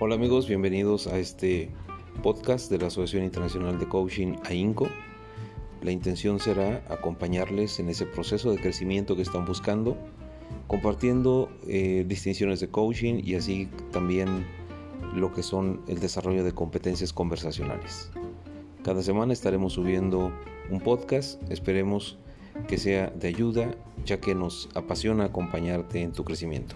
Hola amigos, bienvenidos a este podcast de la Asociación Internacional de Coaching AINCO. La intención será acompañarles en ese proceso de crecimiento que están buscando, compartiendo eh, distinciones de coaching y así también lo que son el desarrollo de competencias conversacionales. Cada semana estaremos subiendo un podcast, esperemos que sea de ayuda ya que nos apasiona acompañarte en tu crecimiento.